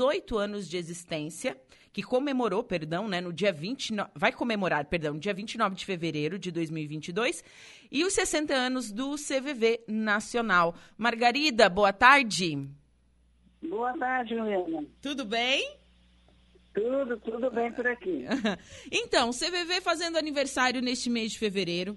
18 anos de existência, que comemorou, perdão, né, no dia 29, vai comemorar, perdão, dia 29 de fevereiro de 2022, e os 60 anos do CVV Nacional. Margarida, boa tarde. Boa tarde, Juliana. Tudo bem? Tudo, tudo bem por aqui. então, CVV fazendo aniversário neste mês de fevereiro.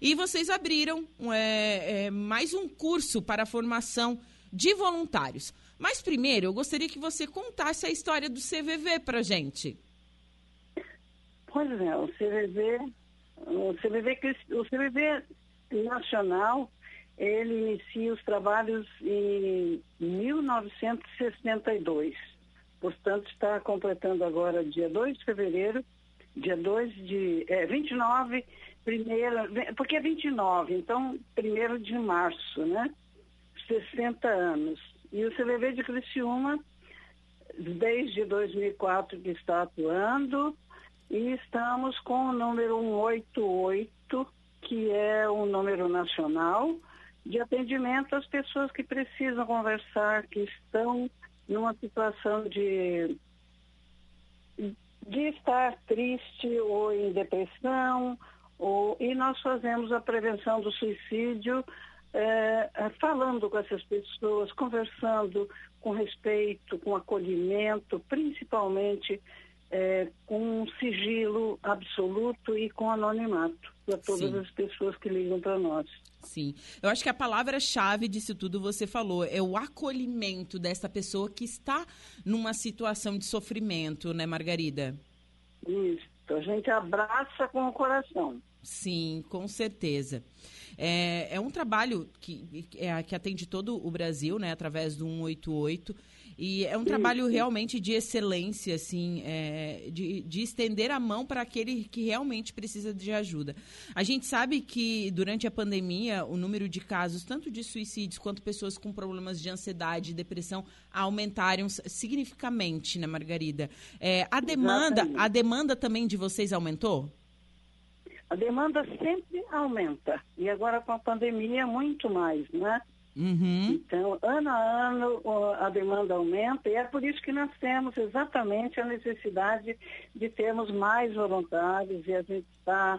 E vocês abriram é, é, mais um curso para a formação de voluntários. Mas primeiro, eu gostaria que você contasse a história do CVV para gente. Pois é, o CVV, o CVV, o CVV nacional, ele inicia os trabalhos em 1962. Portanto, está completando agora dia 2 de fevereiro, dia 2 de. É, 29, primeiro. Porque é 29, então, primeiro de março, né? 60 anos. E o CVV de Criciúma, desde 2004 que está atuando, e estamos com o número 188, que é um número nacional de atendimento às pessoas que precisam conversar, que estão numa situação de, de estar triste ou em depressão, ou, e nós fazemos a prevenção do suicídio é, falando com essas pessoas, conversando com respeito, com acolhimento, principalmente é, com um sigilo absoluto e com anonimato para todas Sim. as pessoas que ligam para nós. Sim. Eu acho que a palavra-chave disso tudo você falou é o acolhimento dessa pessoa que está numa situação de sofrimento, né, Margarida? Isso. A gente abraça com o coração. Sim, com certeza. É, é um trabalho que, é, que atende todo o Brasil, né, através do 188. E é um trabalho realmente de excelência, assim, é, de, de estender a mão para aquele que realmente precisa de ajuda. A gente sabe que durante a pandemia o número de casos, tanto de suicídios quanto pessoas com problemas de ansiedade e depressão, aumentaram significativamente, né, Margarida? É, a demanda, a demanda também de vocês aumentou? A demanda sempre aumenta. E agora com a pandemia, muito mais, né? Uhum. Então, ano a ano, a demanda aumenta e é por isso que nós temos exatamente a necessidade de termos mais voluntários e a gente está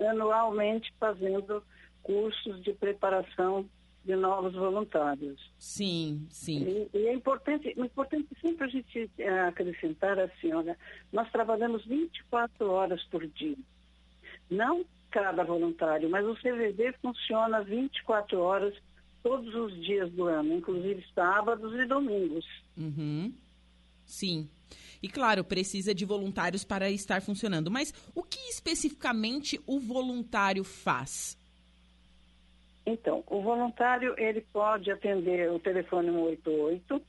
anualmente fazendo cursos de preparação de novos voluntários. Sim, sim. E, e é importante, é importante sempre a gente é, acrescentar assim, olha, nós trabalhamos 24 horas por dia. Não cada voluntário, mas o CVD funciona 24 horas todos os dias do ano, inclusive sábados e domingos. Uhum. Sim. E claro, precisa de voluntários para estar funcionando. Mas o que especificamente o voluntário faz? Então, o voluntário ele pode atender o telefone 188,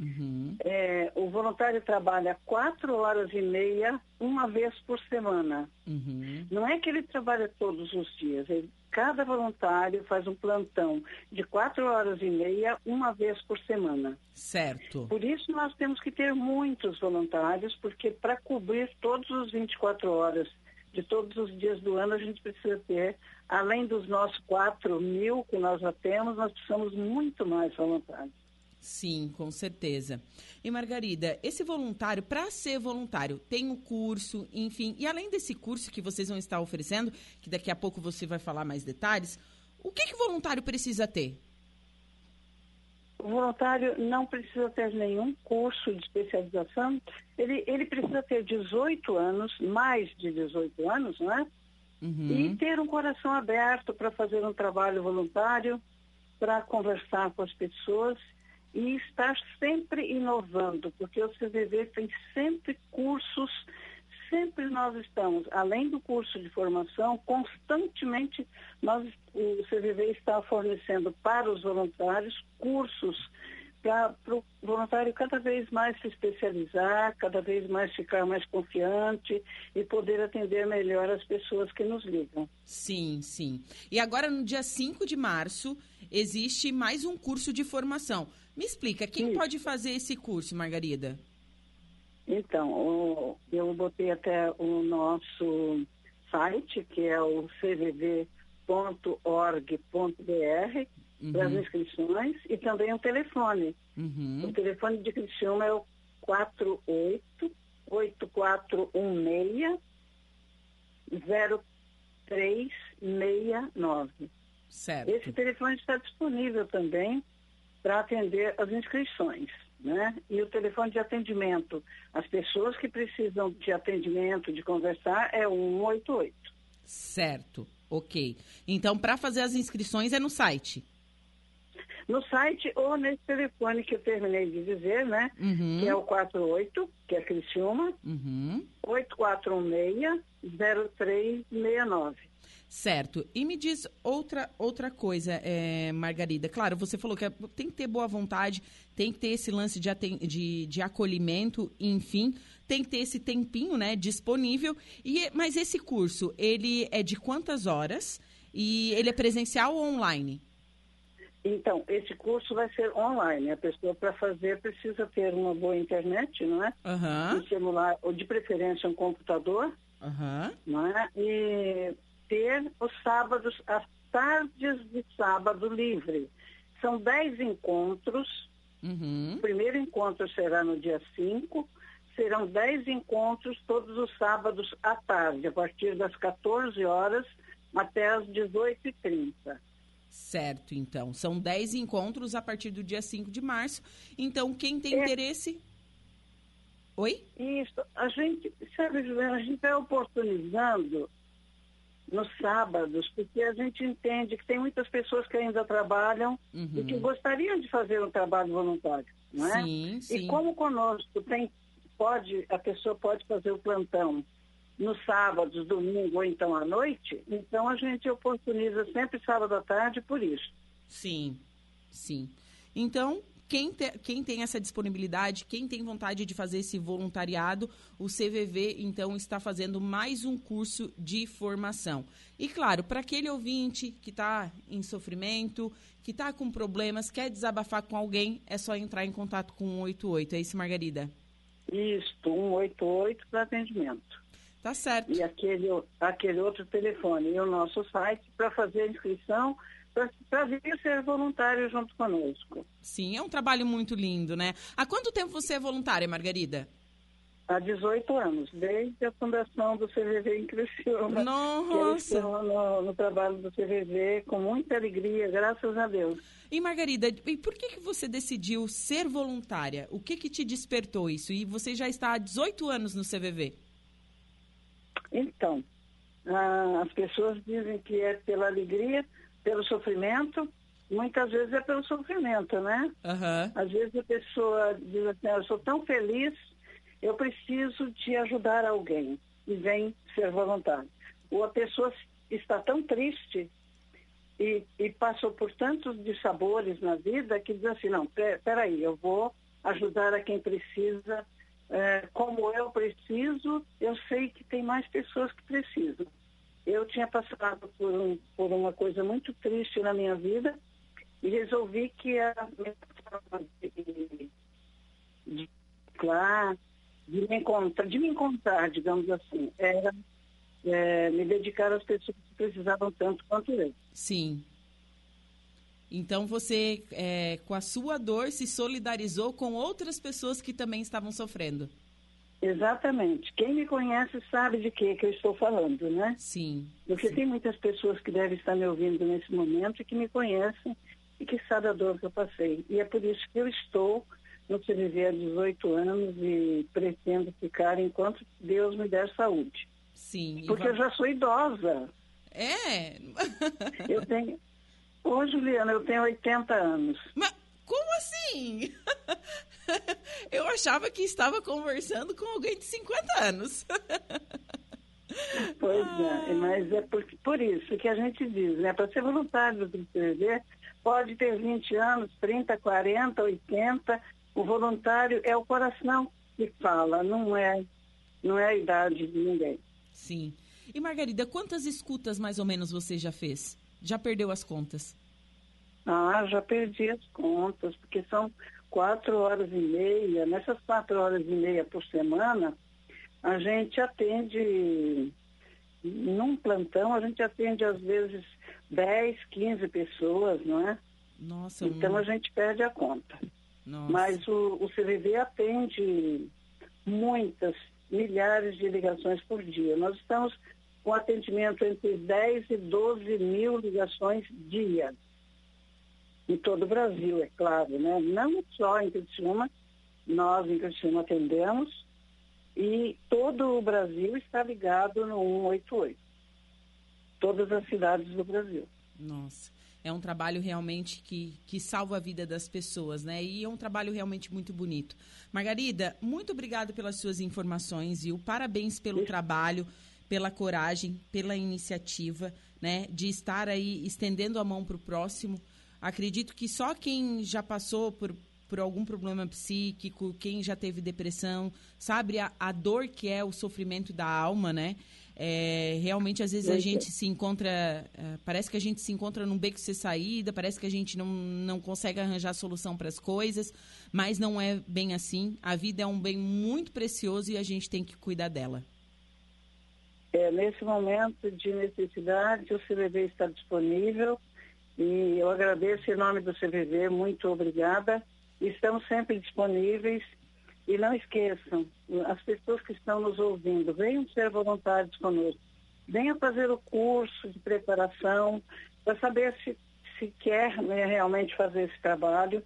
Uhum. É, o voluntário trabalha quatro horas e meia, uma vez por semana. Uhum. Não é que ele trabalha todos os dias. Ele, cada voluntário faz um plantão de quatro horas e meia, uma vez por semana. Certo. Por isso nós temos que ter muitos voluntários, porque para cobrir todos os 24 horas de todos os dias do ano, a gente precisa ter, além dos nossos 4 mil que nós já temos, nós precisamos muito mais voluntários. Sim, com certeza. E Margarida, esse voluntário, para ser voluntário, tem um curso, enfim, e além desse curso que vocês vão estar oferecendo, que daqui a pouco você vai falar mais detalhes, o que, que o voluntário precisa ter? O voluntário não precisa ter nenhum curso de especialização, ele, ele precisa ter 18 anos, mais de 18 anos, não é? Uhum. E ter um coração aberto para fazer um trabalho voluntário, para conversar com as pessoas e estar sempre inovando, porque o CVV tem sempre cursos, sempre nós estamos, além do curso de formação, constantemente nós, o CVV está fornecendo para os voluntários cursos para o voluntário cada vez mais se especializar, cada vez mais ficar mais confiante e poder atender melhor as pessoas que nos ligam. Sim, sim. E agora, no dia 5 de março, existe mais um curso de formação. Me explica, quem pode fazer esse curso, Margarida? Então, eu botei até o nosso site, que é o cvv.org.br, uhum. para as inscrições, e também o telefone. Uhum. O telefone de Criciúma é o 48 8416 0369. Certo. Esse telefone está disponível também para atender as inscrições. Né? E o telefone de atendimento, as pessoas que precisam de atendimento, de conversar, é o 188. Certo, ok. Então, para fazer as inscrições é no site? No site ou nesse telefone que eu terminei de dizer, né? Uhum. Que é o 48, que é Criciúma, Uhum. 8416-0369. Certo. E me diz outra, outra coisa, é, Margarida. Claro, você falou que é- tem que ter boa vontade, tem que ter esse lance de, de, de acolhimento, enfim, tem que ter esse tempinho né, disponível. E, mas esse curso, ele é de quantas horas? E ele é presencial ou online? Então, esse curso vai ser online. A pessoa, para fazer, precisa ter uma boa internet, não é? Aham, Um celular, ou de preferência um computador, aham, não é? E ter os sábados, as tardes de sábado livre. São dez encontros. uhum. O primeiro encontro será no dia 5. Serão dez encontros todos os sábados à tarde, a partir das 14 horas até as 18h30. Certo, então. São 10 encontros a partir do dia 5 de março. Então, quem tem É. interesse. Oi? Isso, a gente, sabe, Juliana, a gente vai oportunizando nos sábados, porque a gente entende que tem muitas pessoas que ainda trabalham e que Uhum. gostariam de fazer um trabalho voluntário, não é? Sim, sim. E como conosco tem, pode, a pessoa pode fazer o plantão nos sábados, domingo ou então à noite, então a gente oportuniza sempre sábado à tarde por isso. Sim, sim. Então, quem, te- quem tem essa disponibilidade, quem tem vontade de fazer esse voluntariado, o CVV, então, está fazendo mais um curso de formação. E, claro, para aquele ouvinte que está em sofrimento, que está com problemas, quer desabafar com alguém, é só entrar em contato com o 188. É isso, Margarida? Isto, 188 para atendimento. Tá certo. e aquele, aquele outro telefone e o nosso site para fazer a inscrição, para vir ser voluntário junto conosco. Sim, é um trabalho muito lindo, né? Há quanto tempo você é voluntária, Margarida? Há 18 anos, desde a fundação do CVV em Criciúma. Nossa! estou no, no trabalho do CVV com muita alegria, graças a Deus. E Margarida, e por que, que você decidiu ser voluntária? O que que te despertou isso? E você já está há 18 anos no CVV. Então, ah, as pessoas dizem que é pela alegria, pelo sofrimento, muitas vezes é pelo sofrimento, né? Aham. Às vezes a pessoa diz assim, "Ah, eu sou tão feliz, eu preciso de ajudar alguém e vem ser voluntário. Ou a pessoa está tão triste e, e passou por tantos dissabores na vida que diz assim, não, pe- peraí, eu vou ajudar a quem precisa, eh, como eu preciso, eu sei que tem mais pessoas que precisam. Eu tinha passado por, um- por uma coisa muito triste na minha vida e resolvi que a minha forma de, de, de me encontrar, de me encontrar, digamos assim, era é, me dedicar às pessoas que precisavam tanto quanto eu. Sim. Então você, é, com a sua dor, se solidarizou com outras pessoas que também estavam sofrendo. Exatamente. Quem me conhece sabe de que, que eu estou falando, né? Sim. Porque sim. tem muitas pessoas que devem estar me ouvindo nesse momento e que me conhecem e que sabem a dor que eu passei. E é por isso que eu estou no CVV há 18 anos e pretendo ficar enquanto Deus me der saúde. Sim. Porque va- eu já sou idosa. É. Eu tenho. Ô, Juliana, eu tenho 80 anos. Mas como assim? Eu achava que estava conversando com alguém de 50 anos. Pois é, mas é por, por isso que a gente diz, né? Para ser voluntário do CVV, pode ter 20 anos, 30, 40, 80. O voluntário é o coração que fala, não é, não é a idade de ninguém. Sim. E Margarida, quantas escutas mais ou menos você já fez? Já perdeu as contas? Ah, já perdi as contas, porque são quatro horas e meia. Nessas quatro horas e meia por semana, a gente atende, num plantão, a gente atende às vezes 10, 15 pessoas, não é? Nossa, Então a gente perde a conta. Nossa. Mas o, o CVV atende muitas, milhares de ligações por dia. Nós estamos com atendimento entre 10 e 12 mil ligações dia. Em todo o Brasil, é claro, né? Não só em Criciúma, nós em Criciúma atendemos e todo o Brasil está ligado no 188. Todas as cidades do Brasil. Nossa é um trabalho realmente que, que salva a vida das pessoas, né? E é um trabalho realmente muito bonito. Margarida, muito obrigada pelas suas informações, e Parabéns pelo trabalho, pela coragem, pela iniciativa, né? De estar aí estendendo a mão para o próximo. Acredito que só quem já passou por, por algum problema psíquico, quem já teve depressão, sabe a, a dor que é o sofrimento da alma, né? É, realmente, às vezes, a gente se encontra. É, parece que a gente se encontra num beco sem saída, parece que a gente não, não consegue arranjar solução para as coisas, mas não é bem assim. A vida é um bem muito precioso e a gente tem que cuidar dela. É, nesse momento de necessidade, o CVV está disponível e eu agradeço em nome do CVV, muito obrigada. Estamos sempre disponíveis e não esqueçam, as pessoas que estão nos ouvindo, venham ser voluntários conosco. Venham fazer o curso de preparação para saber se, se quer né, realmente fazer esse trabalho.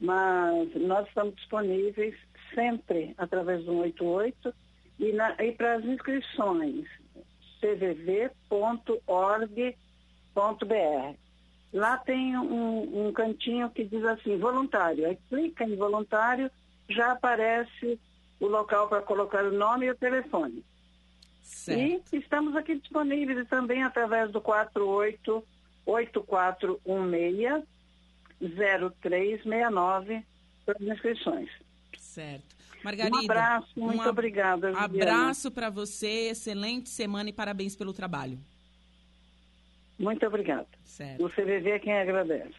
Mas nós estamos disponíveis sempre através do 188 e, e para as inscrições cvv.org.br. Lá tem um, um cantinho que diz assim, voluntário. Aí clica em voluntário já aparece o local para colocar o nome e o telefone. Certo. E estamos aqui disponíveis também através do 48 8416 0369 para as inscrições. Certo. Margarida, um abraço, muito um obrigada. Abraço para você, excelente semana e parabéns pelo trabalho. Muito obrigada. Certo. O CVV é quem agradece.